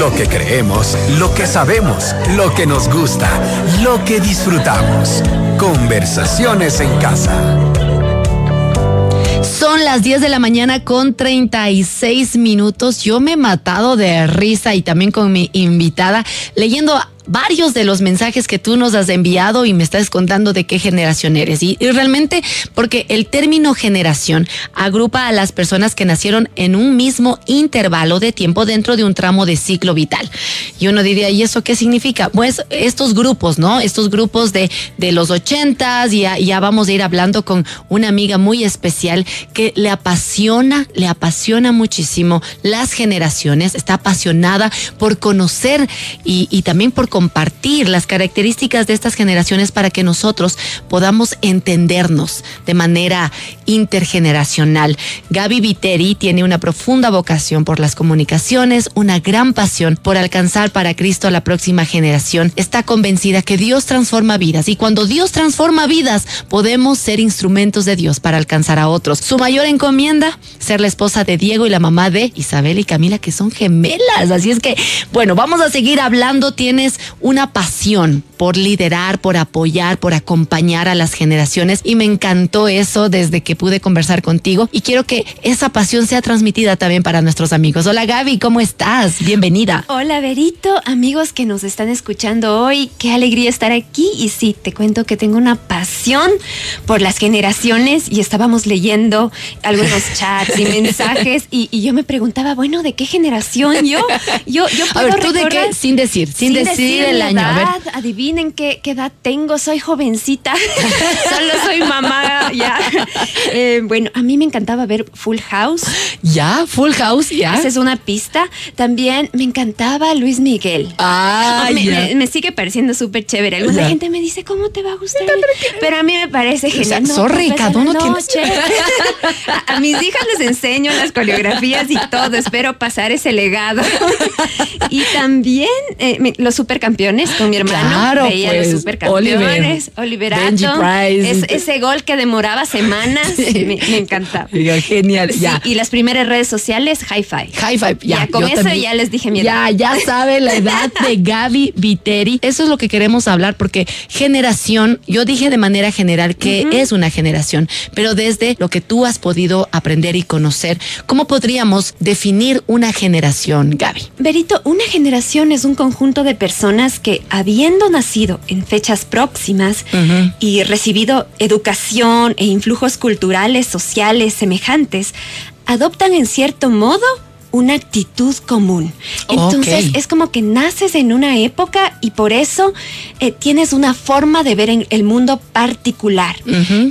Lo que creemos, lo que sabemos, lo que nos gusta, lo que disfrutamos. Conversaciones en casa. Son las 10 de la mañana con 36 minutos. Yo me he matado de risa y también con mi invitada leyendo varios de los mensajes que tú nos has enviado y me estás contando de qué generación eres. Y, realmente, porque el término generación agrupa a las personas que nacieron en un mismo intervalo de tiempo dentro de un tramo de ciclo vital. Y uno diría, ¿y eso qué significa? Pues estos grupos, ¿no? Estos grupos de, de los ochentas, ya, ya vamos a ir hablando con una amiga muy especial que le apasiona, le apasiona muchísimo las generaciones, está apasionada por conocer y, y también por compartir las características de estas generaciones para que nosotros podamos entendernos de manera intergeneracional. Gaby Viteri tiene una profunda vocación por las comunicaciones, una gran pasión por alcanzar para Cristo a la próxima generación. Está convencida que Dios transforma vidas y cuando Dios transforma vidas podemos ser instrumentos de Dios para alcanzar a otros. Su mayor encomienda, ser la esposa de Diego y la mamá de Isabel y Camila, que son gemelas. Así es que, bueno, vamos a seguir hablando. Tienes una pasión por liderar, por apoyar, por acompañar a las generaciones y me encantó eso desde que pude conversar contigo y quiero que esa pasión sea transmitida también para nuestros amigos. Hola Gaby, ¿cómo estás? Bienvenida. Hola Berito, amigos que nos están escuchando hoy, qué alegría estar aquí y sí, te cuento que tengo una pasión por las generaciones y estábamos leyendo algunos chats y mensajes y, yo me preguntaba, bueno, ¿de qué generación yo? Yo, yo puedo a ver, ¿tú de qué? Sin decir, sin, decir el año. Adivinen qué, edad tengo, soy jovencita, solo soy mamá, ya. Eh, bueno, a mí me encantaba ver Full House. Ya, Full House, ya. Esa es una pista. También me encantaba Luis Miguel. Ah, me, sigue pareciendo súper chévere. Alguna gente me dice, ¿cómo te va a gustar? Pero a mí me parece genial. sorry, pues, cada uno tiene... a, mis hijas les enseño las coreografías y todo. Espero pasar ese legado. y también eh, los supercampeones con mi hermano. Claro, veía pues, los supercampeones. Oliver, Oliverato. Es, ese gol que demoraba semanas. me, encantaba. Genial. ya. y las primeras redes sociales, Hi-Fi. Hi-Fi, ya. con eso ya les dije mi edad. Ya, ya sabe la edad de Gaby Viteri. Eso es lo que queremos hablar porque generación, yo dije de manera general que es una generación, pero desde lo que tú has podido aprender y conocer, ¿cómo podríamos definir una generación, Gaby? Berito, una generación es un conjunto de personas que habiendo nacido en fechas próximas y recibido educación e influjos culturales, sociales semejantes, adoptan en cierto modo una actitud común. Entonces es como que naces en una época y por eso eh, tienes una forma de ver en el mundo particular.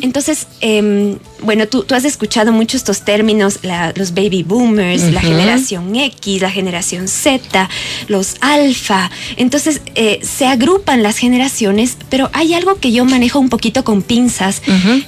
Entonces, em, bueno, tú, tú, has escuchado mucho estos términos, los baby boomers, la generación X, la generación Z, los alfa. Entonces, eh, se agrupan las generaciones, pero hay algo que yo manejo un poquito con pinzas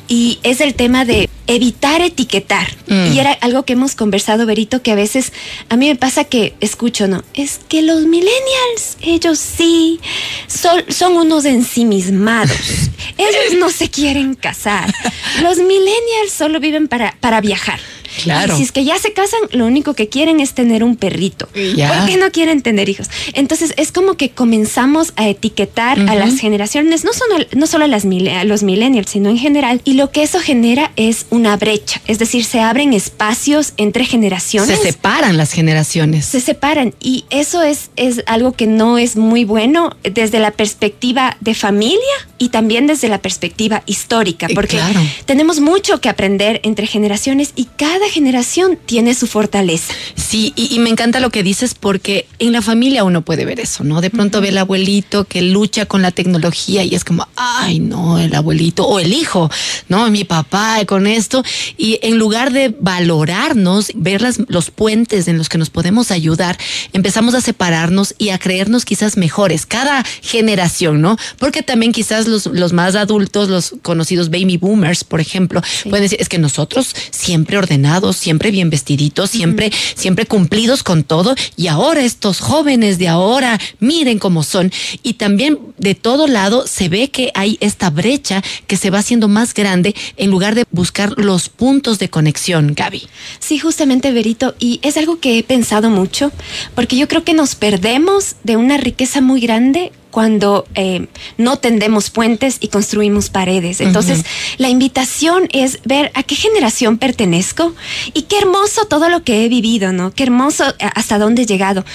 y es el tema de evitar etiquetar. Mm. Y era algo que hemos conversado, Berito, que a veces a mí me pasa que escucho, ¿no? Es que los millennials, ellos sí, son, son unos ensimismados. ellos no se quieren casar. Los millennials solo viven para, para viajar. Claro. Y si es que ya se casan, lo único que quieren es tener un perrito. ¿Por qué no quieren tener hijos? Entonces es como que comenzamos a etiquetar a las generaciones, no solo, no solo a, las, a los millennials, sino en general. Y lo que eso genera es una brecha. Es decir, se abren espacios entre generaciones. Se separan las generaciones. Se separan. Y eso es, es algo que no es muy bueno desde la perspectiva de familia y también desde la perspectiva histórica. Eh, porque tenemos mucho que aprender entre generaciones y cada generación tiene su fortaleza. Sí, y, me encanta lo que dices porque en la familia uno puede ver eso, ¿no? De pronto ve el abuelito que lucha con la tecnología y es como, ay, no, el abuelito o el hijo, ¿no? Mi papá con esto. Y en lugar de valorarnos, ver los puentes en los que nos podemos ayudar, empezamos a separarnos y a creernos quizás mejores, cada generación, ¿no? Porque también quizás los, los más adultos, los conocidos baby boomers, por ejemplo, pueden decir, es que nosotros siempre ordenamos siempre bien vestiditos, siempre, siempre cumplidos con todo. Y ahora estos jóvenes de ahora, miren cómo son. Y también de todo lado se ve que hay esta brecha que se va haciendo más grande en lugar de buscar los puntos de conexión, Gaby. Sí, justamente, Berito. Y es algo que he pensado mucho, porque yo creo que nos perdemos de una riqueza muy grande cuando eh, no tendemos puentes y construimos paredes. Entonces, la invitación es ver a qué generación pertenezco y qué hermoso todo lo que he vivido, ¿no? Qué hermoso eh, hasta dónde he llegado.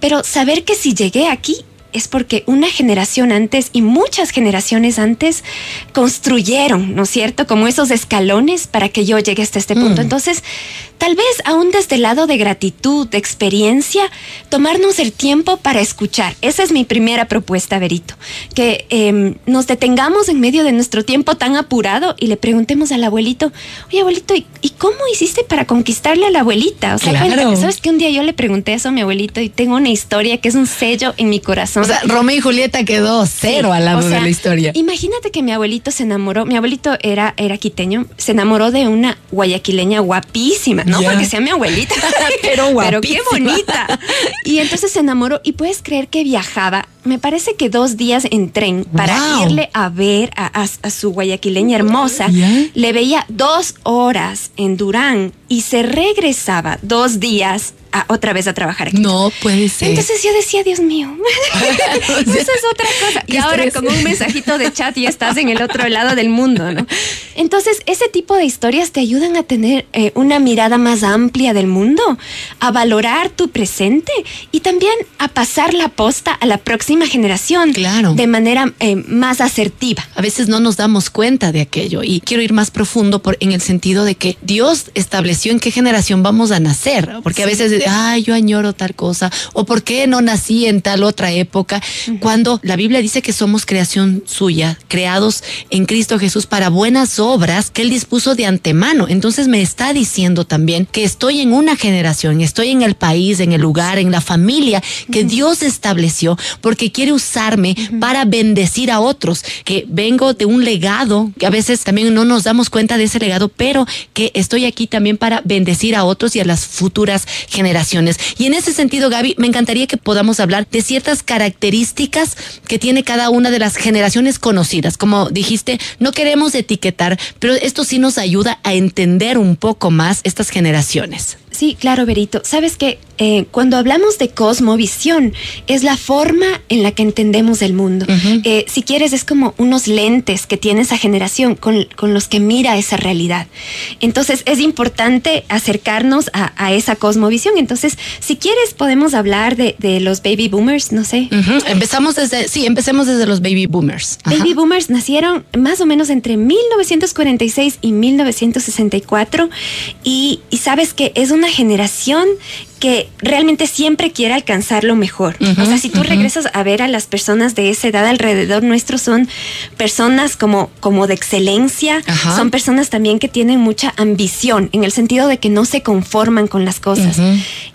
Pero saber que si llegué aquí es porque una generación antes y muchas generaciones antes construyeron, ¿no es cierto? Como esos escalones para que yo llegue hasta este punto. Mm. Entonces, tal vez aún desde el lado de gratitud, de experiencia, tomarnos el tiempo para escuchar. Esa es mi primera propuesta, Berito. Que em, nos detengamos en medio de nuestro tiempo tan apurado y le preguntemos al abuelito, oye abuelito, ¿y, cómo hiciste para conquistarle a la abuelita? O sea, ¿sabes que un día yo le pregunté eso a mi abuelito y tengo una historia que es un sello en mi corazón? O sea, Romeo y Julieta quedó cero al lado de la historia. Imagínate que mi abuelito se enamoró, mi abuelito era, era quiteño, se enamoró de una guayaquileña guapísima, no porque sea mi abuelita, pero Pero qué bonita. Y entonces se enamoró y puedes creer que viajaba me parece que dos días en tren para irle a ver a, su guayaquileña hermosa. Le veía dos horas en Durán y se regresaba dos días otra vez a trabajar aquí. No puede ser. Entonces yo decía, Dios mío, esa es otra cosa. Y ahora como un mensajito de chat y estás en el otro lado del mundo, ¿no? Entonces ese tipo de historias te ayudan a tener eh, una mirada más amplia del mundo, a valorar tu presente y también a pasar la posta a la próxima generación claro. de manera eh, más asertiva. A veces no nos damos cuenta de aquello y quiero ir más profundo por, en el sentido de que Dios estableció en qué generación vamos a nacer, porque a veces, ay, yo añoro tal cosa, o por qué no nací en tal otra época, cuando la Biblia dice que somos creación suya, creados en Cristo Jesús para buenas obras que Él dispuso de antemano. Entonces me está diciendo también que estoy en una generación, estoy en el país, en el lugar, en la familia que Dios estableció, porque quiere usarme para bendecir a otros, que vengo de un legado, que a veces también no nos damos cuenta de ese legado, pero que estoy aquí también para bendecir a otros y a las futuras generaciones. Y en ese sentido, Gaby, me encantaría que podamos hablar de ciertas características que tiene cada una de las generaciones conocidas. Como dijiste, no queremos etiquetar, pero esto sí nos ayuda a entender un poco más estas generaciones. Sí, claro, Berito. Sabes que eh, cuando hablamos de cosmovisión, es la forma en la que entendemos el mundo. Eh, si quieres, es como unos lentes que tiene esa generación con, los que mira esa realidad. Entonces, es importante acercarnos a, esa cosmovisión. Entonces, si quieres, podemos hablar de, los baby boomers, no sé. Empezamos desde, sí, empecemos desde los baby boomers. Baby boomers nacieron más o menos entre 1946 y 1964 y, y sabes que es una generación que realmente siempre quiere alcanzar lo mejor. o sea, si tú regresas a ver a las personas de esa edad alrededor nuestro, son personas como, como de excelencia, son personas también que tienen mucha ambición, en el sentido de que no se conforman con las cosas.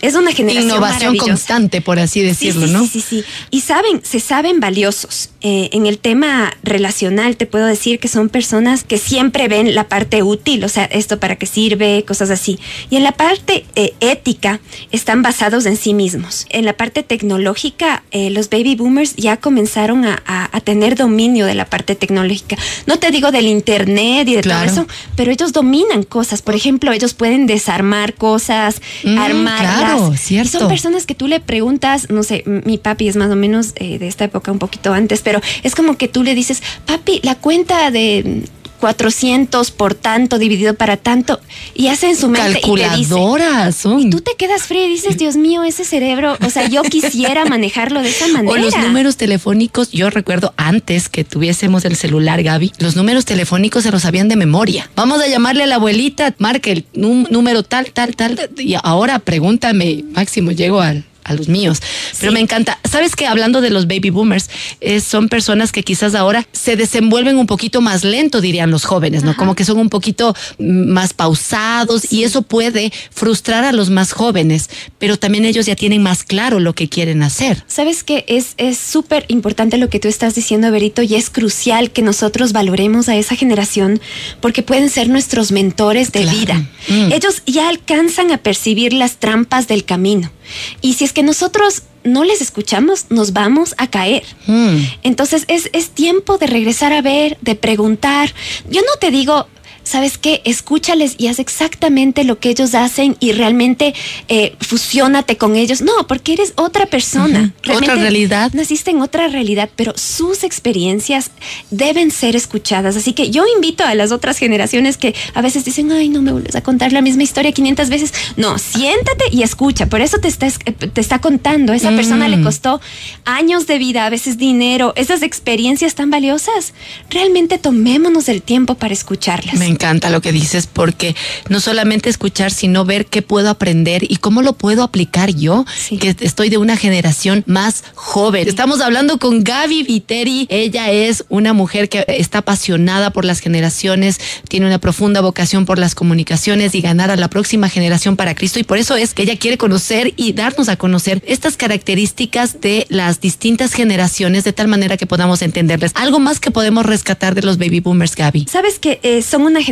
Es una generación Innovación constante, por así decirlo, sí, ¿no? Sí, sí, sí. Y saben, se saben valiosos. Eh, en el tema relacional te puedo decir que son personas que siempre ven la parte útil, o sea, esto para qué sirve, cosas así. Y en la parte eh, ética, están basados en sí mismos. En la parte tecnológica, eh, los baby boomers ya comenzaron a, tener dominio de la parte tecnológica. No te digo del internet y de todo eso, pero ellos dominan cosas. Por ejemplo, ellos pueden desarmar cosas, mm, armarlas. Claro, cierto. son personas que tú le preguntas, no sé, mi papi es más o menos eh, de esta época un poquito antes, pero es como que tú le dices, papi, la cuenta de 400 por tanto dividido para tanto y hace en su mente calculadoras y, y tú te quedas frío y dices Dios mío ese cerebro o sea yo quisiera manejarlo de esa manera o los números telefónicos yo recuerdo antes que tuviésemos el celular Gaby los números telefónicos se los sabían de memoria. Vamos a llamarle a la abuelita marque el número tal tal tal y ahora pregúntame máximo llego al a los míos. Pero me encanta. ¿Sabes que Hablando de los baby boomers, eh, son personas que quizás ahora se desenvuelven un poquito más lento, dirían los jóvenes, ¿no? Como que son un poquito más pausados y eso puede frustrar a los más jóvenes, pero también ellos ya tienen más claro lo que quieren hacer. ¿Sabes que Es súper importante lo que tú estás diciendo, Berito, y es crucial que nosotros valoremos a esa generación porque pueden ser nuestros mentores de vida. Mm. Ellos ya alcanzan a percibir las trampas del camino. Y si es que nosotros no les escuchamos, nos vamos a caer. Mm. Entonces es, es tiempo de regresar a ver, de preguntar. Yo no te digo, ¿sabes qué? Escúchales y haz exactamente lo que ellos hacen y realmente eh, fusionate con ellos. No, porque eres otra persona. otra realidad. Naciste en otra realidad, pero sus experiencias deben ser escuchadas. Así que yo invito a las otras generaciones que a veces dicen, ay, no me vuelves a contar la misma historia 500 veces. No, siéntate y escucha. Por eso te está, te está contando. Esa persona le mm. costó años de vida, a veces dinero, esas experiencias tan valiosas. Realmente tomémonos el tiempo para escucharlas encanta lo que dices porque no solamente escuchar, sino ver qué puedo aprender y cómo lo puedo aplicar yo, que estoy de una generación más joven. Estamos hablando con Gaby Viteri. Ella es una mujer que está apasionada por las generaciones, tiene una profunda vocación por las comunicaciones y ganar a la próxima generación para Cristo. Y por eso es que ella quiere conocer y darnos a conocer estas características de las distintas generaciones de tal manera que podamos entenderles. Algo más que podemos rescatar de los baby boomers, Gaby. Sabes que eh, son una generación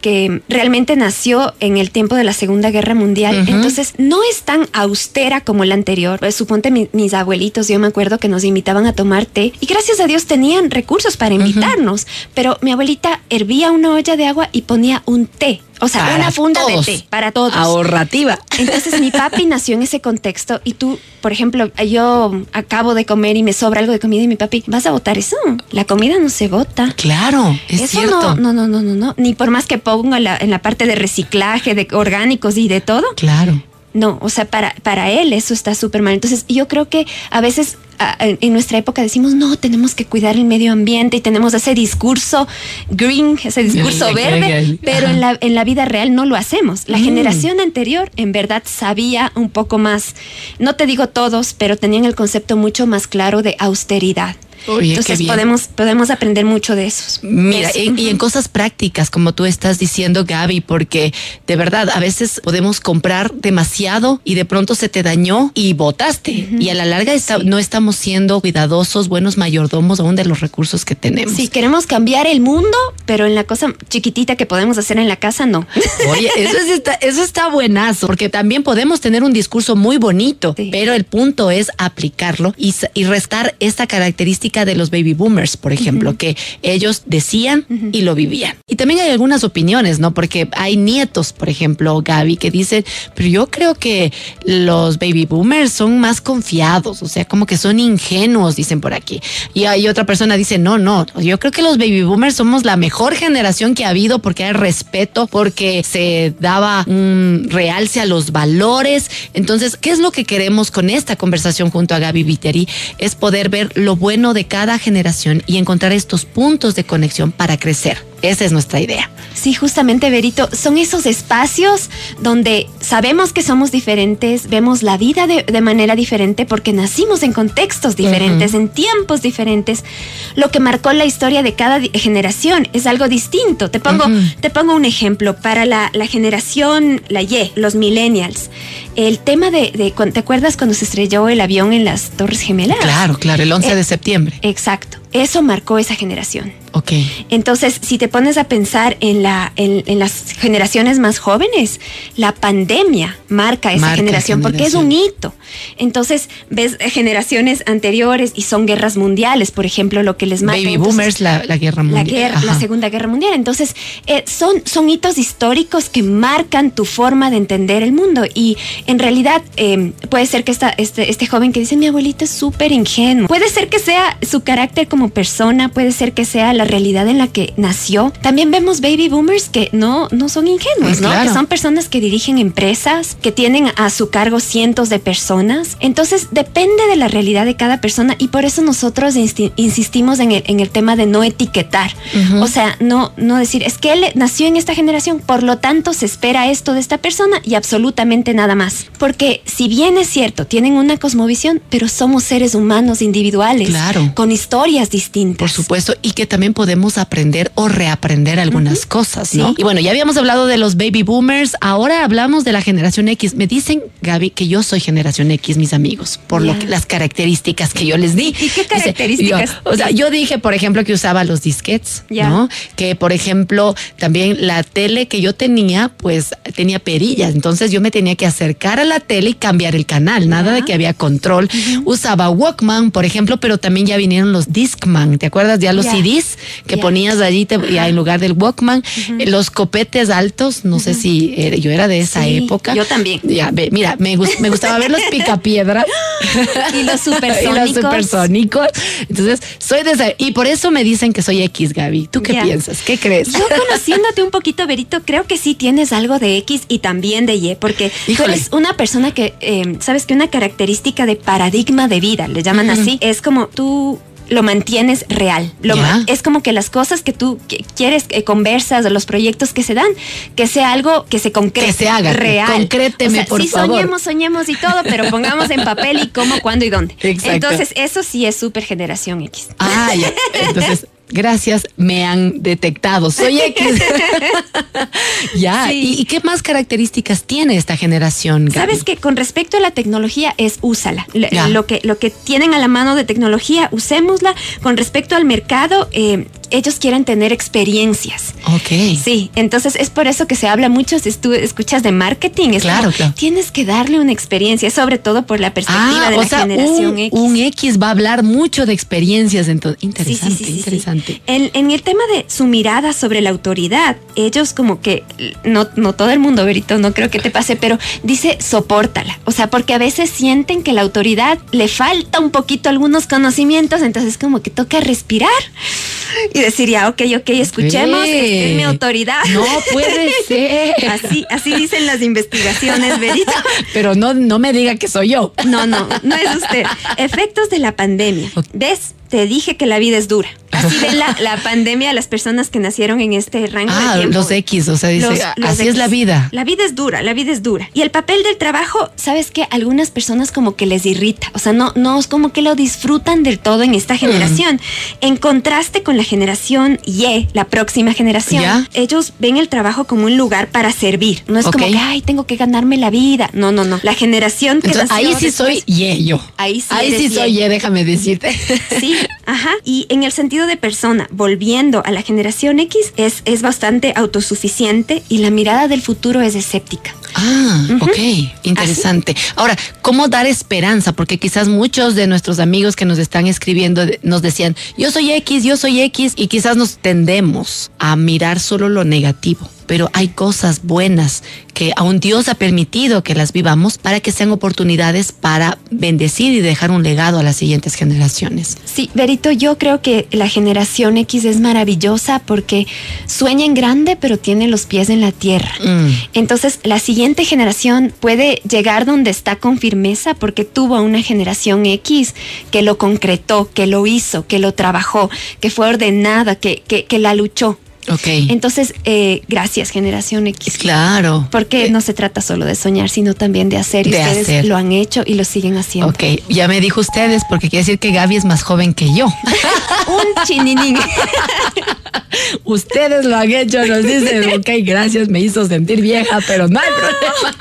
que realmente nació en el tiempo de la Segunda Guerra Mundial, entonces no es tan austera como la anterior. Pues, suponte mis abuelitos, yo me acuerdo que nos invitaban a tomar té y gracias a Dios tenían recursos para invitarnos, pero mi abuelita hervía una olla de agua y ponía un té o sea, una funda de té para todos. Ahorrativa. Entonces mi papi nació en ese contexto y tú, por ejemplo, yo acabo de comer y me sobra algo de comida y mi papi, ¿vas a votar eso? La comida no se vota. Claro, es eso cierto. No, no, no, no, no, Ni por más que ponga en la parte de reciclaje, de orgánicos y de todo. Claro. No, o sea, para, para él eso está súper mal. Entonces, yo creo que a veces en nuestra época decimos, no, tenemos que cuidar el medio ambiente y tenemos ese discurso green, ese discurso verde, pero en la, en la vida real no lo hacemos. La mm. generación anterior en verdad sabía un poco más, no te digo todos, pero tenían el concepto mucho más claro de austeridad. Entonces podemos, podemos aprender mucho de esos. Mira, y, en cosas prácticas, como tú estás diciendo, Gaby, porque de verdad a veces podemos comprar demasiado y de pronto se te dañó y botaste. Y a la larga no estamos siendo cuidadosos, buenos mayordomos aún de los recursos que tenemos. Sí, queremos cambiar el mundo, pero en la cosa chiquitita que podemos hacer en la casa, no. Oye, eso, está, eso está buenazo, porque también podemos tener un discurso muy bonito, pero el punto es aplicarlo y, y restar esta característica de los baby boomers, por ejemplo, que ellos decían y lo vivían. Y también hay algunas opiniones, ¿no? Porque hay nietos, por ejemplo, Gaby, que dicen, pero yo creo que los baby boomers son más confiados, o sea, como que son ingenuos, dicen por aquí. Y hay otra persona dice, no, no, yo creo que los baby boomers somos la mejor generación que ha habido porque hay respeto, porque se daba un realce a los valores. Entonces, ¿qué es lo que queremos con esta conversación junto a Gaby Viteri? Es poder ver lo bueno de cada generación y encontrar estos puntos de conexión para crecer. Esa es nuestra idea. Sí, justamente, Berito, son esos espacios donde sabemos que somos diferentes, vemos la vida de, manera diferente porque nacimos en contextos diferentes, en tiempos diferentes. Lo que marcó la historia de cada generación es algo distinto. Te pongo, te pongo un ejemplo. Para la, generación, la Y, los millennials, el tema de, ¿te acuerdas cuando se estrelló el avión en las Torres Gemelas? Claro, claro, el 11 de eh, septiembre. Exacto. Eso marcó esa generación. Ok. Entonces, si te pones a pensar en, la, en, las generaciones más jóvenes, la pandemia marca esa generación, porque es un hito. Entonces, ves generaciones anteriores y son guerras mundiales, por ejemplo, lo que les marca. Baby boomers, la, guerra mundial. La, guerra, la Segunda Guerra Mundial. Entonces, eh, son, son hitos históricos que marcan tu forma de entender el mundo. Y en realidad, eh, puede ser que esta, este, este joven que dice, mi abuelita es súper ingenuo. Puede ser que sea su carácter como como persona, puede ser que sea la realidad en la que nació. También vemos baby boomers que no, no son ingenuos, ¿no? Que son personas que dirigen empresas, que tienen a su cargo cientos de personas. Entonces, depende de la realidad de cada persona y por eso nosotros insistimos en el, en el tema de no etiquetar. O sea, no, no decir, es que él nació en esta generación, por lo tanto se espera esto de esta persona y absolutamente nada más. Porque si bien es cierto, tienen una cosmovisión, pero somos seres humanos individuales. Claro. Con historias distintas. Por supuesto, y que también podemos aprender o reaprender algunas cosas, ¿no? Y bueno, ya habíamos hablado de los baby boomers, ahora hablamos de la generación X. Me dicen, Gaby, que yo soy generación X, mis amigos, por lo que, las características que yo les di. ¿Y qué características? o sea, yo dije, por ejemplo, que usaba los disquets, ¿no? Que, por ejemplo, también la tele que yo tenía, pues tenía perillas, entonces yo me tenía que acercar a la tele y cambiar el canal, nada de que había control. Usaba Walkman, por ejemplo, pero también ya vinieron los ¿te acuerdas? Ya los CDs que ponías allí te, ya en lugar del Walkman, eh, los copetes altos, no sé si eh, yo era de esa época. Yo también. Ya, mira, me, me gustaba ver los picapiedras y los supersónicos. y los supersónicos. Entonces, soy de esa. Y por eso me dicen que soy X, Gaby. ¿Tú qué piensas? ¿Qué crees? Yo conociéndote un poquito, Berito, creo que sí tienes algo de X y también de Y, porque tú eres una persona que, eh, sabes que una característica de paradigma de vida, le llaman así, es como tú lo mantienes real. Lo es como que las cosas que tú quieres, que conversas, los proyectos que se dan, que sea algo que se concrete. Que se haga. Real. Concréteme, o por sí soñemos, soñemos y todo, pero pongamos en papel y cómo, cuándo y dónde. Entonces, eso sí es super generación X. Ah, ya. Entonces, Gracias, me han detectado. Soy X. ya. ¿Y, qué más características tiene esta generación? Sabes que con respecto a la tecnología es úsala. Lo que, lo que tienen a la mano de tecnología, usémosla. Con respecto al mercado, eh, ellos quieren tener experiencias. Ok. Sí, entonces es por eso que se habla mucho, si tú escuchas de marketing, es claro, claro. tienes que darle una experiencia, sobre todo por la perspectiva ah, de la generación un, X. Un X va a hablar mucho de experiencias, entonces, interesante, interesante. En, en, el tema de su mirada sobre la autoridad, ellos como que, no, no todo el mundo, Berito, no creo que te pase, pero dice, sopórtala. O sea, porque a veces sienten que la autoridad le falta un poquito algunos conocimientos, entonces como que toca respirar y decir, ya, ok, ok, escuchemos, es mi autoridad. No puede ser. Así, así dicen las investigaciones, Berito. Pero no, no me diga que soy yo. No, no, no es usted. Efectos de la pandemia. ¿Ves? Te dije que la vida es dura. Así ven la, la pandemia a las personas que nacieron en este rango ah, de tiempo. los X, o sea, dice, así es la vida. La vida es dura, la vida es dura. Y el papel del trabajo, ¿sabes qué? Algunas personas como que les irrita, o sea, no, no es como que lo disfrutan del todo en esta generación. En contraste con la generación Y, la próxima generación, ellos ven el trabajo como un lugar para servir. No es como que, ay, tengo que ganarme la vida. No, no, no. La generación que Ahí sí soy Y yo. Ahí sí, ahí sí soy Y, déjame decirte. Sí, Ajá. Y en el sentido de persona, volviendo a la generación X, es, es bastante autosuficiente y la mirada del futuro es escéptica. Ah, ok, interesante. Ahora, ¿cómo dar esperanza? Porque quizás muchos de nuestros amigos que nos están escribiendo nos decían, yo soy X, yo soy X, y quizás nos tendemos a mirar solo lo negativo pero hay cosas buenas que aún Dios ha permitido que las vivamos para que sean oportunidades para bendecir y dejar un legado a las siguientes generaciones. Sí, Berito, yo creo que la generación X es maravillosa porque sueña en grande, pero tiene los pies en la tierra. Mm. Entonces, la siguiente generación puede llegar donde está con firmeza porque tuvo una generación X que lo concretó, que lo hizo, que lo trabajó, que fue ordenada, que, que, que la luchó. Ok. Entonces, eh, gracias, Generación X. Claro. Porque eh, no se trata solo de soñar, sino también de hacer. Y de ustedes hacer. lo han hecho y lo siguen haciendo. Ok, ya me dijo ustedes, porque quiere decir que Gaby es más joven que yo. Un chininín. ustedes lo han hecho, nos dicen, ok, gracias, me hizo sentir vieja, pero no hay problema.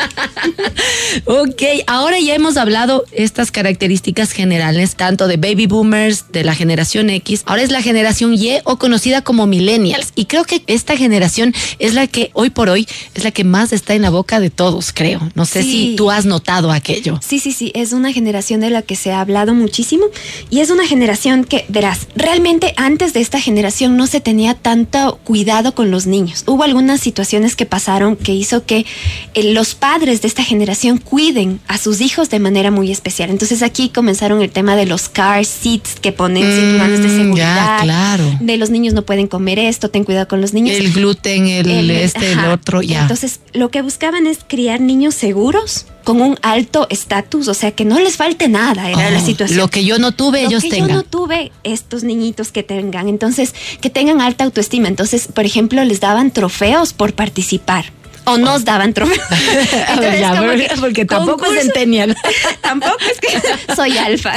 ok, ahora ya hemos hablado estas características generales, tanto de baby boomers, de la generación X, ahora es la generación Y o conocida como millennials. Y creo que esta generación es la que hoy por hoy es la que más está en la boca de todos, creo. No sé si tú has notado aquello. Sí, sí, sí, es una generación de la que se ha hablado muchísimo y es una generación que, verás, realmente antes de esta generación no se tenía tanto cuidado con los niños. Hubo algunas situaciones que pasaron que hizo que eh, los padres de esta generación cuiden a sus hijos de manera muy especial. Entonces aquí comenzaron el tema de los car seats que ponen Mm, cinturones de ya, seguridad. claro. De los niños no pueden comer esto, ten cuidado con los niños. El gluten, el, El- este, el ajá. otro, ya. Entonces, lo que buscaban es criar niños seguros, con un alto estatus, o sea, que no les falte nada, era la Oh, situación. Lo que yo no tuve, Lo ellos que tengan. yo no tuve, estos niñitos que tengan, entonces, que tengan alta autoestima. Entonces, por ejemplo, les daban trofeos por participar. O nos daban trofeos. Entonces, Ya, como porque, que porque tampoco es concurso- centennial. Tampoco es que soy alfa.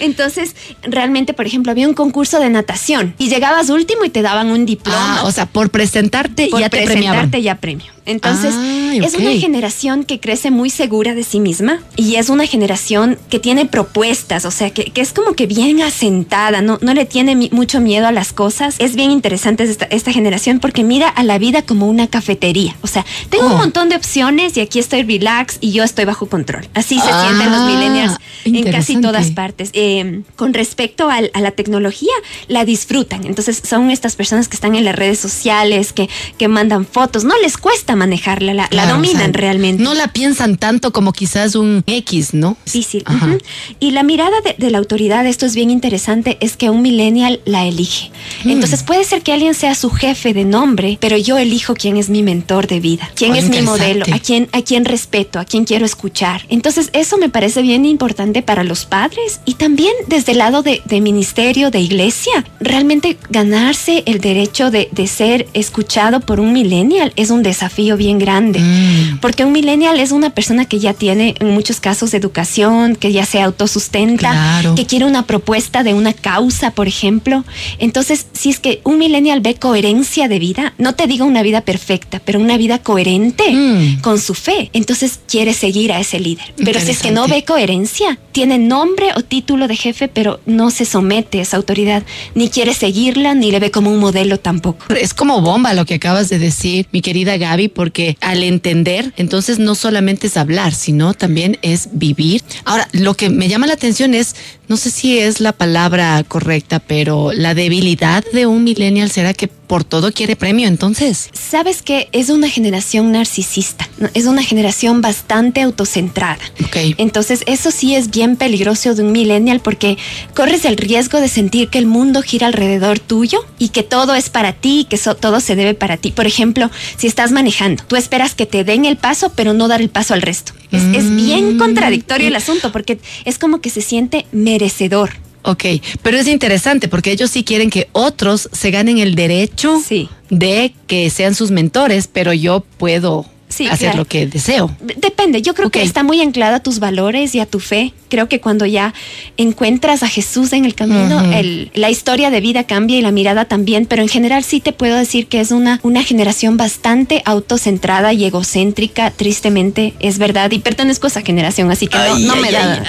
Entonces, realmente, por ejemplo, había un concurso de natación y llegabas último y te daban un diploma. Ah, o sea, por presentarte por ya te premiaban. presentarte ya premio. Entonces, Ay, es ok. una generación que crece muy segura de sí misma y es una generación que tiene propuestas, o sea, que, que es como que bien asentada, no, no le tiene mi- mucho miedo a las cosas. Es bien interesante esta, esta generación porque mira a la vida como una cafetería. O sea, tengo Oh. un montón de opciones y aquí estoy relax y yo estoy bajo control. Así se Ah, sienten los millennials en casi todas partes. Eh, con respecto al- a la tecnología, la disfrutan. Entonces son estas personas que están en las redes sociales, que, que mandan fotos. No les cuesta manejarla, la, dominan o sea, realmente. No la piensan tanto como quizás un X, ¿no? Difícil. Y la mirada de, de la autoridad, esto es bien interesante, es que un millennial la elige. Mm. Entonces puede ser que alguien sea su jefe de nombre, pero yo elijo quién es mi mentor de vida, quién Oh, es mi modelo, a quién, a quién respeto, a quién quiero escuchar. Entonces eso me parece bien importante para los padres y también desde el lado de, de ministerio, de iglesia. Realmente ganarse el derecho de, de ser escuchado por un millennial es un desafío bien grande. Mm. Porque un millennial es una persona que ya tiene en muchos casos educación, que ya se autosustenta, Claro. que quiere una propuesta de una causa, por ejemplo. Entonces, si es que un millennial ve coherencia de vida, no te digo una vida perfecta, pero una vida coherente Mm. con su fe, entonces quiere seguir a ese líder. Pero si es que no ve coherencia, tiene nombre o título de jefe, pero no se somete a esa autoridad, ni quiere seguirla, ni le ve como un modelo tampoco. Es como bomba lo que acabas de decir, mi querida Gaby, porque al entender, entonces no solamente es hablar, sino también es vivir. Ahora, lo que me llama la atención es, no sé si es la palabra correcta, pero la debilidad de un millennial será que por todo quiere premio, entonces. Sabes que es una generación narcisista, ¿no? es una generación bastante autocentrada. Ok. Entonces, eso sí es bien peligroso de un millennial porque corres el riesgo de sentir que el mundo gira alrededor tuyo y que todo es para ti, que so- todo se debe para ti. Por ejemplo, si estás manejando, tú esperas que te den el paso, pero no dar el paso al resto. Es, es bien Mm. contradictorio el asunto porque es como que se siente merecedor. Ok, pero es interesante porque ellos sí quieren que otros se ganen el derecho Sí. de que sean sus mentores, pero yo puedo Sí, hacer claro. lo que deseo. Depende, yo creo que está muy anclada a tus valores y a tu fe. Creo que cuando ya encuentras a Jesús en el camino, el- la historia de vida cambia y la mirada también, pero en general sí te puedo decir que es una, una generación bastante autocentrada y egocéntrica, tristemente, es verdad, y pertenezco a esa generación, así que no, Ay, no ay, me da.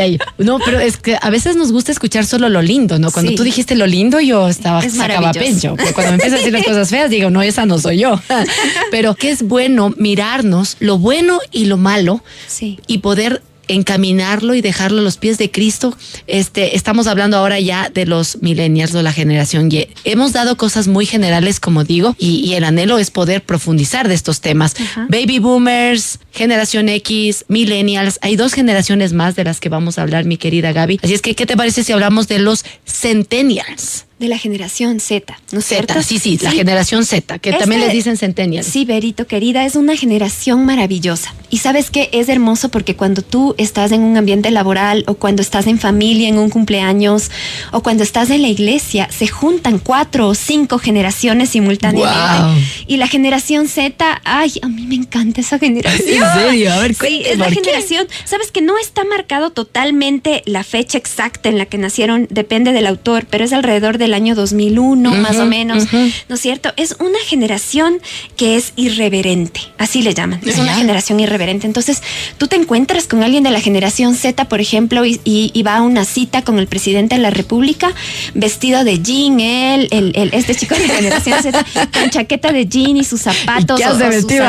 ay. No, pero es que a veces nos gusta escuchar solo lo lindo, ¿no? Cuando Sí. tú dijiste lo lindo, yo estaba Es sacaba pecho. Cuando me empiezas a decir las cosas feas, digo, no, esa no soy yo. Pero que es bueno mirarnos lo bueno y lo malo Sí. y poder encaminarlo y dejarlo a los pies de Cristo. Este, estamos hablando ahora ya de los millennials o la generación Y. Hemos dado cosas muy generales, como digo, y, y el anhelo es poder profundizar de estos temas. Ajá. Baby boomers, generación X, millennials. Hay dos generaciones más de las que vamos a hablar, mi querida Gaby. Así es que, ¿qué te parece si hablamos de los centennials? De la generación Z, ¿no es? Z, sí, sí, la generación Z, que Este- también les dicen centennials. Sí, Berito, querida, es una generación maravillosa. Y sabes que es hermoso porque cuando tú estás en un ambiente laboral o cuando estás en familia, en un cumpleaños o cuando estás en la iglesia, se juntan cuatro o cinco generaciones simultáneamente. Y la generación Z, ay, a mí me encanta esa generación. ¿En serio? A ver, Sí, es la generación. Sabes que no está marcado totalmente la fecha exacta en la que nacieron, depende del autor, pero es alrededor del año 2001, más o menos. ¿No es cierto? Es una generación que es irreverente, así le llaman. Es una generación irreverente. Entonces, tú te encuentras con alguien de la generación Z, por ejemplo, y, y- y va a una cita con el presidente de la República, vestido de jean, él, el, el- este chico de la generación Z, con chaqueta de jean y sus zapatos. ¿Y o- o sus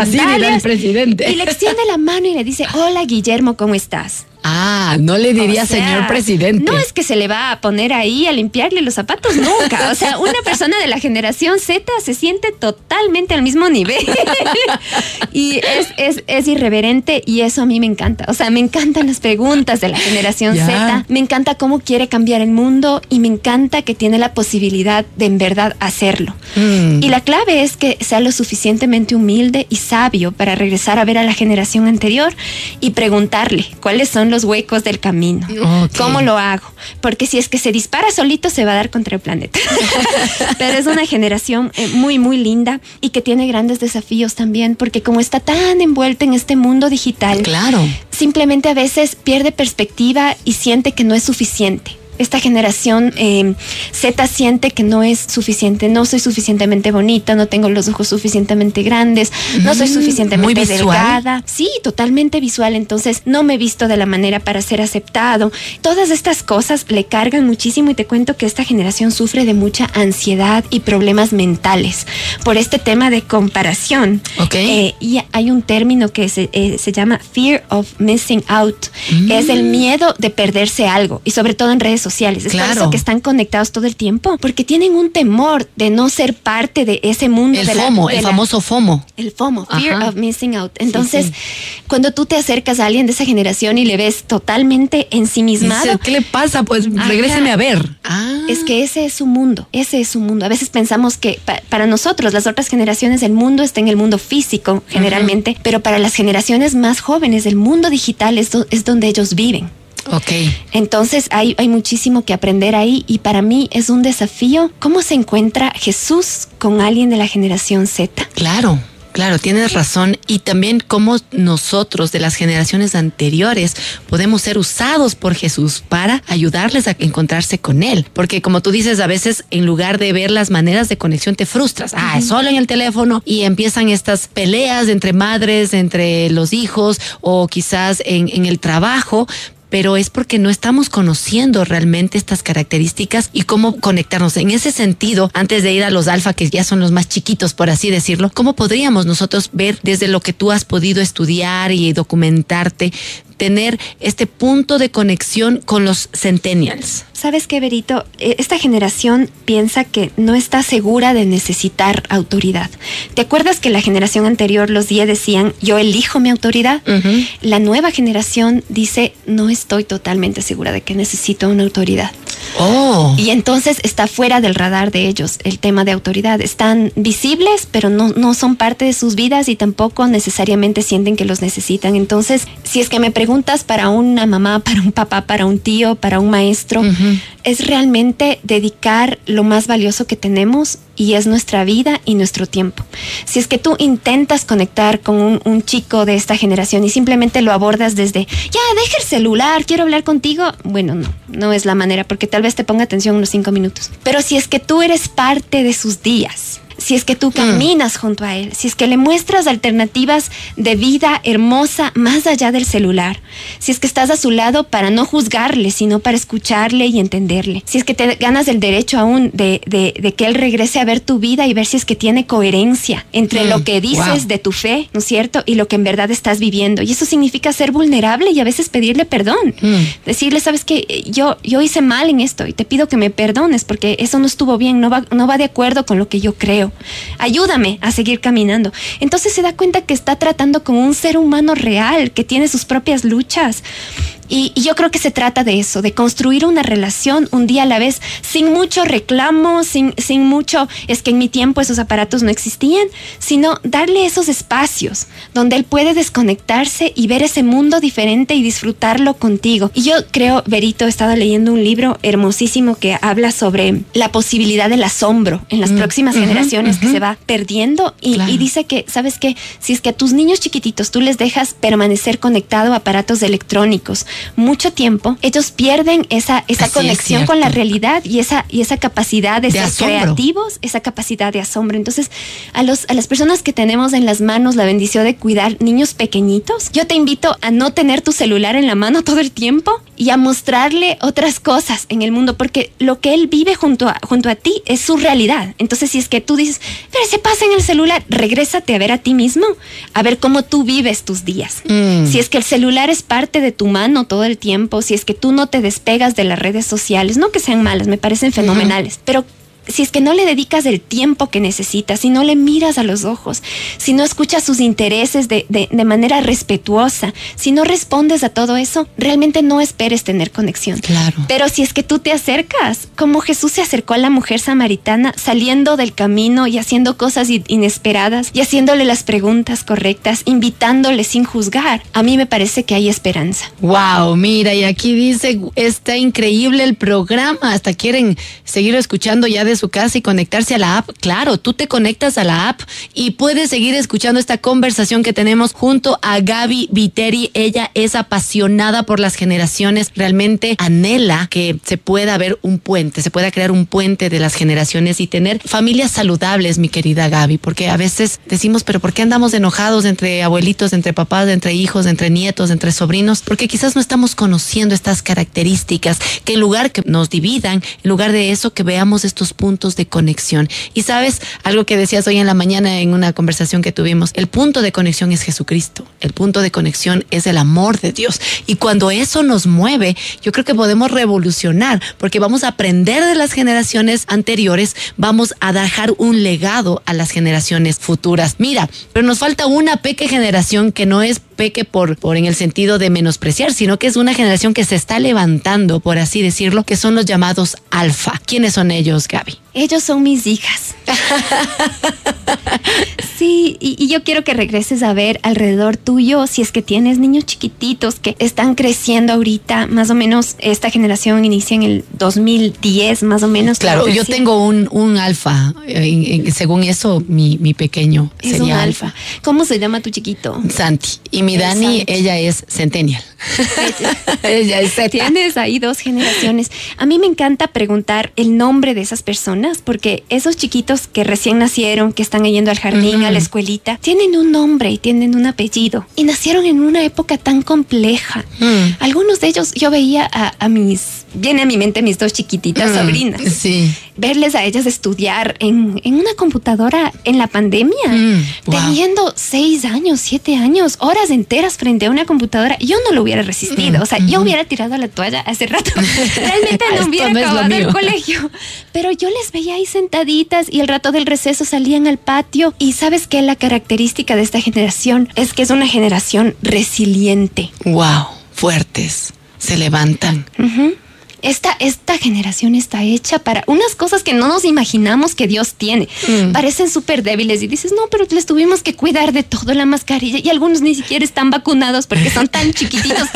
así, el presidente? Y le extiende la mano y le dice, hola Guillermo, ¿cómo estás? Ah, no le diría señor presidente. No es que se le va a poner ahí a limpiarle los zapatos nunca. O sea, una persona de la generación Z se siente totalmente al mismo nivel. y es, es, irreverente y eso a mí me encanta. O sea, me encantan las preguntas de la generación Z. Me encanta cómo quiere cambiar el mundo y me encanta que tiene la posibilidad de en verdad hacerlo. Mm. Y la clave es que sea lo suficientemente humilde y sabio para regresar a ver a la generación anterior y preguntarle cuáles son los huecos del camino. ¿Cómo lo hago? Porque si es que se dispara solito se va a dar contra el planeta. Pero es una generación eh, muy, muy linda y que tiene grandes desafíos también, porque como está tan envuelta en este mundo digital, claro. simplemente a veces pierde perspectiva y siente que no es suficiente esta generación eh, Z siente que no es suficiente, no soy suficientemente bonita, no tengo los ojos suficientemente grandes, no soy mm, suficientemente delgada. Sí, totalmente visual, entonces no me he visto de la manera para ser aceptado. Todas estas cosas le cargan muchísimo y te cuento que esta generación sufre de mucha ansiedad y problemas mentales por este tema de comparación. Okay. Eh, y hay un término que se, eh, se llama fear of missing out, es el mm. miedo de perderse algo y sobre todo en redes sociales. Es claro. por eso que están conectados todo el tiempo, porque tienen un temor de no ser parte de ese mundo. El de FOMO, el famoso FOMO. El FOMO, Fear of Missing Out. Entonces, cuando tú te acercas a alguien de esa generación y le ves totalmente ensimismado. ¿Qué le pasa? Pues regréseme a ver. Ah. Es que ese es su mundo, ese es su mundo. A veces pensamos que para nosotros, las otras generaciones, el mundo está en el mundo físico generalmente, pero para las generaciones más jóvenes, el mundo digital es donde ellos viven. Ok. Entonces hay, hay muchísimo que aprender ahí y para mí es un desafío cómo se encuentra Jesús con alguien de la generación Z. Claro. Claro, tienes razón. Y también cómo nosotros de las generaciones anteriores podemos ser usados por Jesús para ayudarles a encontrarse con Él. Porque como tú dices, a veces en lugar de ver las maneras de conexión te frustras. Ah, es solo en el teléfono y empiezan estas peleas entre madres, entre los hijos o quizás en, en el trabajo pero es porque no estamos conociendo realmente estas características y cómo conectarnos. En ese sentido, antes de ir a los alfa, que ya son los más chiquitos, por así decirlo, ¿cómo podríamos nosotros ver desde lo que tú has podido estudiar y documentarte tener este punto de conexión con los centennials. ¿Sabes qué, Berito? E, esta generación piensa que no está segura de necesitar autoridad. ¿Te acuerdas que la generación anterior, los 10 decían, yo elijo mi autoridad? La nueva generación dice, no estoy totalmente segura de que necesito una autoridad. Oh. Y entonces está fuera del radar de ellos el tema de autoridad. Están visibles, pero no, no son parte de sus vidas y tampoco necesariamente sienten que los necesitan. Entonces, si es que me preguntas para una mamá, para un papá, para un tío, para un maestro, es realmente dedicar lo más valioso que tenemos y es nuestra vida y nuestro tiempo. Si es que tú intentas conectar con un, chico de esta generación y simplemente lo abordas desde, ya, deja el celular, quiero hablar contigo, bueno, no, no es la manera porque tal vez te ponga atención unos cinco minutos. Pero si es que tú eres parte de sus días, si es que tú mm. caminas junto a él, si es que le muestras alternativas de vida hermosa más allá del celular, si es que estás a su lado para no juzgarle, sino para escucharle y entenderle, si es que te ganas el derecho aún de, de, que él regrese a ver tu vida y ver si es que tiene coherencia entre lo mm. que dices de tu fe, ¿no es cierto? Y lo que en verdad estás viviendo. Y eso significa ser vulnerable y a veces pedirle perdón. Mm. Decirle, sabes que yo, yo hice mal en esto y te pido que me perdones porque eso no estuvo bien, no va, no va de acuerdo con lo que yo creo. Ayúdame a seguir caminando. Entonces se da cuenta que está tratando con un ser humano real, que tiene sus propias luchas. Y, yo creo que se trata de eso, de construir una relación un día a la vez, sin mucho reclamo, sin, sin mucho, es que en mi tiempo esos aparatos no existían, sino darle esos espacios donde él puede desconectarse y ver ese mundo diferente y disfrutarlo contigo. Y yo creo, Berito, he estado leyendo un libro hermosísimo que habla sobre la posibilidad del asombro en las mm, próximas generaciones que se va perdiendo y, dice que, ¿sabes qué? Si es que a tus niños chiquititos tú les dejas permanecer conectado a aparatos electrónicos, mucho tiempo, ellos pierden esa, esa conexión con la realidad y esa, y esa capacidad de, ser creativos, esa capacidad de asombro. Entonces, a, los, a las personas que tenemos en las manos la bendición de cuidar niños pequeñitos, yo te invito a no tener tu celular en la mano todo el tiempo y a mostrarle otras cosas en el mundo, porque lo que él vive junto a, junto a ti es su realidad. Entonces, si es que tú dices, pero se pasa en el celular, regrésate a ver a ti mismo, a ver cómo tú vives tus días. Mm. Si es que el celular es parte de tu mano todo el tiempo, si es que tú no te despegas de las redes sociales, no que sean malas, me parecen fenomenales, pero si es que no le dedicas el tiempo que necesitas, si no le miras a los ojos, si no escuchas sus intereses de, de, manera respetuosa, si no respondes a todo eso, realmente no esperes tener conexión. Claro. Pero si es que tú te acercas, como Jesús se acercó a la mujer samaritana, saliendo del camino y haciendo cosas inesperadas y haciéndole las preguntas correctas, invitándole sin juzgar, a mí me parece que hay esperanza. Wow, mira, y aquí dice, está increíble el programa, hasta quieren seguir escuchando ya de su casa y conectarse a la app, claro, tú te conectas a la app y puedes seguir escuchando esta conversación que tenemos junto a Gaby Viteri. Ella es apasionada por las generaciones, realmente anhela que se pueda ver un puente, se pueda crear un puente de las generaciones y tener familias saludables, mi querida Gaby, porque a veces decimos, pero ¿por qué andamos enojados entre abuelitos, entre papás, entre hijos, entre nietos, entre sobrinos? Porque quizás no estamos conociendo estas características que en lugar que nos dividan, en lugar de eso que veamos estos puntos puntos de conexión. Y sabes, algo que decías hoy en la mañana en una conversación que tuvimos, el punto de conexión es Jesucristo, el punto de conexión es el amor de Dios. Y cuando eso nos mueve, yo creo que podemos revolucionar, porque vamos a aprender de las generaciones anteriores, vamos a dejar un legado a las generaciones futuras. Mira, pero nos falta una pequeña generación que no es peque por, por en el sentido de menospreciar, sino que es una generación que se está levantando, por así decirlo, que son los llamados alfa. ¿Quiénes son ellos, Gaby? Ellos son mis hijas. sí, y, yo quiero que regreses a ver alrededor tuyo, si es que tienes niños chiquititos que están creciendo ahorita, más o menos esta generación inicia en el 2010, más o menos. Claro, yo tengo un, un alfa, según eso mi, mi pequeño sería alfa. ¿Cómo se llama tu chiquito? Santi. Y mi Dani, ella es centennial. ella es Tienes ahí dos generaciones. A mí me encanta preguntar el nombre de esas personas porque esos chiquitos que recién nacieron, que están yendo al jardín, a la escuelita, tienen un nombre y tienen un apellido. Y nacieron en una época tan compleja. Mm. Algunos de ellos, yo veía a, mis, viene a mi mente mis dos chiquititas mm, sobrinas. Sí. Verles a ellas estudiar en, una computadora en la pandemia, mm, teniendo seis años, siete años, horas enteras frente a una computadora. Yo no lo hubiera resistido. O sea, yo hubiera tirado la toalla hace rato. Realmente no hubiera acabado el colegio. Pero yo les veía ahí sentaditas y el rato del receso salían al patio. Y sabes que la característica de esta generación es que es una generación resiliente. Wow, fuertes, se levantan esta, esta generación está hecha para unas cosas que no nos imaginamos que Dios tiene. Mm. Parecen súper débiles y dices, no, pero les tuvimos que cuidar de todo la mascarilla y algunos ni siquiera están vacunados porque son tan chiquititos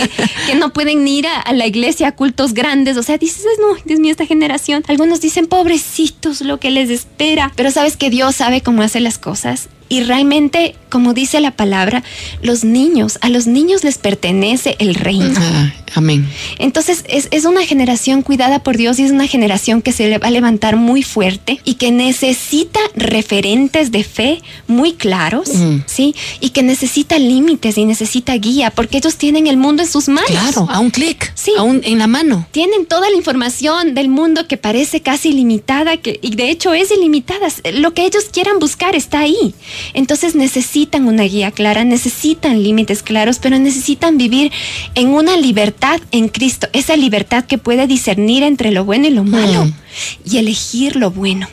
que, no pueden ir a, la iglesia a cultos grandes. O sea, dices, no, Dios mío, esta generación. Algunos dicen, pobrecitos, lo que les espera. Pero sabes que Dios sabe cómo hace las cosas y realmente, como dice la palabra, los niños, a los niños les pertenece el reino. Ah, amén. Entonces es, es, una generación cuidada por Dios y es una generación que se va a levantar muy fuerte y que necesita referentes de fe muy claros, mm. ¿sí? Y que necesita límites y necesita guía porque ellos tienen el mundo en sus manos. Claro, a un clic, sí. a un, en la mano. Tienen toda la información del mundo que parece casi ilimitada que, y de hecho es ilimitada. Lo que ellos quieran buscar está ahí. Entonces necesitan una guía clara, necesitan límites claros, pero necesitan vivir en una libertad en Cristo, esa libertad que puede discernir entre lo bueno y lo malo mm. y elegir lo bueno.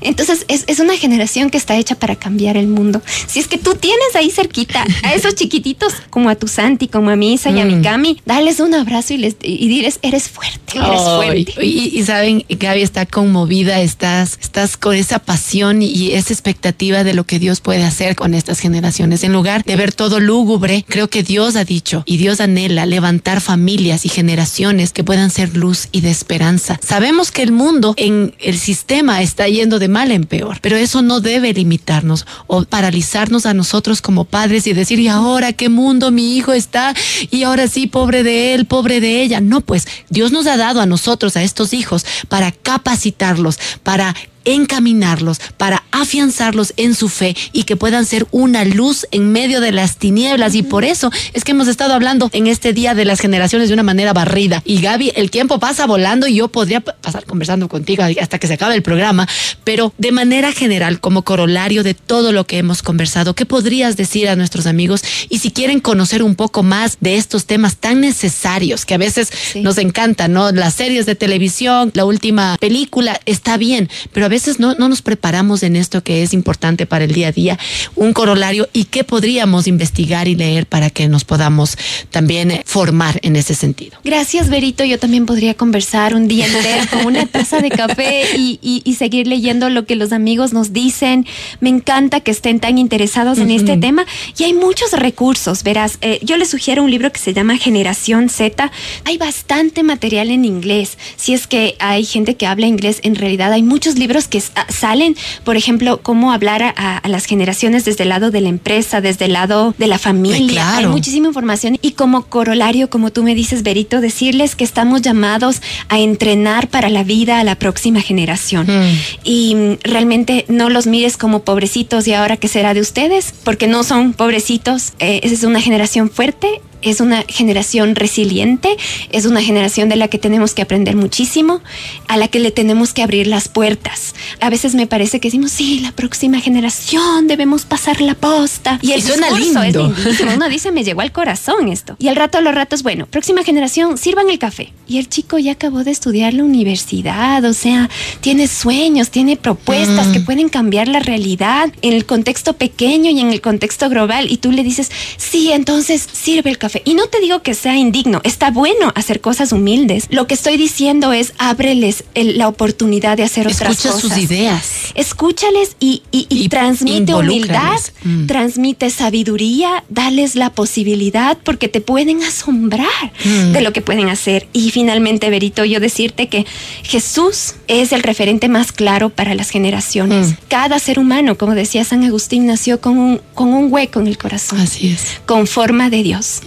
Entonces es, una generación que está hecha para cambiar el mundo. Si es que tú tienes ahí cerquita a esos chiquititos como a tu Santi, como a Misa y a mi mm. Cami, dales un abrazo y, les, y diles, eres fuerte, eres fuerte. Y, saben, Gaby está conmovida, estás, estás con esa pasión y esa expectativa de lo que Dios puede hacer con estas generaciones. En lugar de ver todo lúgubre, creo que Dios ha dicho y Dios anhela levantar familias y generaciones que puedan ser luz y de esperanza. Sabemos que el mundo en el sistema está lleno de mal en peor. Pero eso no debe limitarnos o paralizarnos a nosotros como padres y decir, ¿y ahora qué mundo mi hijo está? Y ahora sí, pobre de él, pobre de ella. No, pues Dios nos ha dado a nosotros, a estos hijos, para capacitarlos, para encaminarlos, para afianzarlos en su fe y que puedan ser una luz en medio de las tinieblas. Y por eso es que hemos estado hablando en este día de las generaciones de una manera barrida. Y Gaby, el tiempo pasa volando y yo podría pasar conversando contigo hasta que se acabe el programa, pero de manera general, como corolario de todo lo que hemos conversado, ¿qué podrías decir a nuestros amigos? Y si quieren conocer un poco más de estos temas tan necesarios que a veces nos encantan, ¿no? Las series de televisión, la última película, está bien, pero a veces no, no nos preparamos en esto que es importante para el día a día, un corolario y qué podríamos investigar y leer para que nos podamos también eh, formar en ese sentido. Gracias, Berito. Yo también podría conversar un día entero con una taza de café y, seguir leyendo lo que los amigos nos dicen. Me encanta que estén tan interesados en este tema y hay muchos recursos. Verás, eh, yo les sugiero un libro que se llama Generación Z. Hay bastante material en inglés. Si es que hay gente que habla inglés, en realidad hay muchos libros que salen, por ejemplo, cómo hablar a, las generaciones desde el lado de la empresa, desde el lado de la familia. Hay muchísima información y como corolario, como tú me dices, Berito, decirles que estamos llamados a entrenar para la vida a la próxima generación. Mm. Y mm, realmente no los mires como pobrecitos y ahora qué será de ustedes, porque no son pobrecitos. Eh, esa es una generación fuerte es una generación resiliente, es una generación de la que tenemos que aprender muchísimo, a la que le tenemos que abrir las puertas. A veces me parece que decimos, sí, la próxima generación debemos pasar la posta. Y el suena lindo. es lindísimo. Uno dice, me llegó al corazón esto. Y al rato a los ratos, bueno, próxima generación, sirvan el café. Y el chico ya acabó de estudiar la universidad, o sea, tiene sueños, tiene propuestas que mm. pueden cambiar la realidad en el contexto pequeño y en el contexto global. Y tú le dices, sí, entonces sirve el café y no te digo que sea indigno, está bueno hacer cosas humildes. Lo que estoy diciendo es ábreles la oportunidad de hacer otras cosas. Escucha sus ideas. Escúchales y, transmite humildad, mm. transmite sabiduría, dales la posibilidad porque te pueden asombrar mm. de lo que pueden hacer. Y finalmente, Berito, yo decirte que Jesús es el referente más claro para las generaciones. Mm. Cada ser humano, como decía San Agustín, nació con un, con un hueco en el corazón. Así es. Con forma de Dios.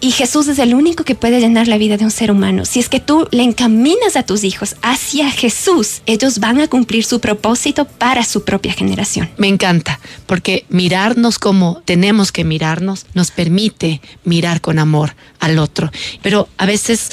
Y Jesús es el único que puede llenar la vida de un ser humano. Si es que tú le encaminas a tus hijos hacia Jesús, ellos van a cumplir su propósito para su propia generación. Me encanta, porque mirarnos como tenemos que mirarnos nos permite mirar con amor al otro. Pero a veces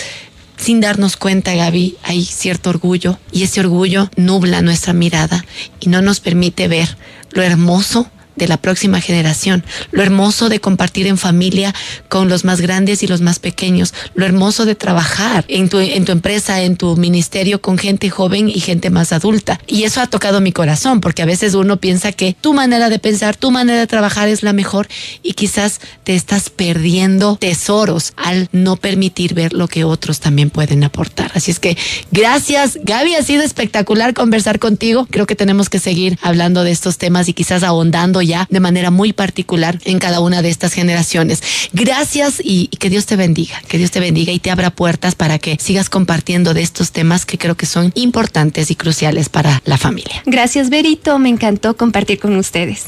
sin darnos cuenta, Gaby, hay cierto orgullo y ese orgullo nubla nuestra mirada y no nos permite ver lo hermoso de la próxima generación, lo hermoso de compartir en familia con los más grandes y los más pequeños, lo hermoso de trabajar en tu, en tu empresa, en tu ministerio con gente joven y gente más adulta. Y eso ha tocado mi corazón, porque a veces uno piensa que tu manera de pensar, tu manera de trabajar es la mejor y quizás te estás perdiendo tesoros al no permitir ver lo que otros también pueden aportar. Así es que gracias, Gaby, ha sido espectacular conversar contigo. Creo que tenemos que seguir hablando de estos temas y quizás ahondando ya de manera muy particular en cada una de estas generaciones. Gracias y, que Dios te bendiga, que Dios te bendiga y te abra puertas para que sigas compartiendo de estos temas que creo que son importantes y cruciales para la familia. Gracias, Berito. Me encantó compartir con ustedes.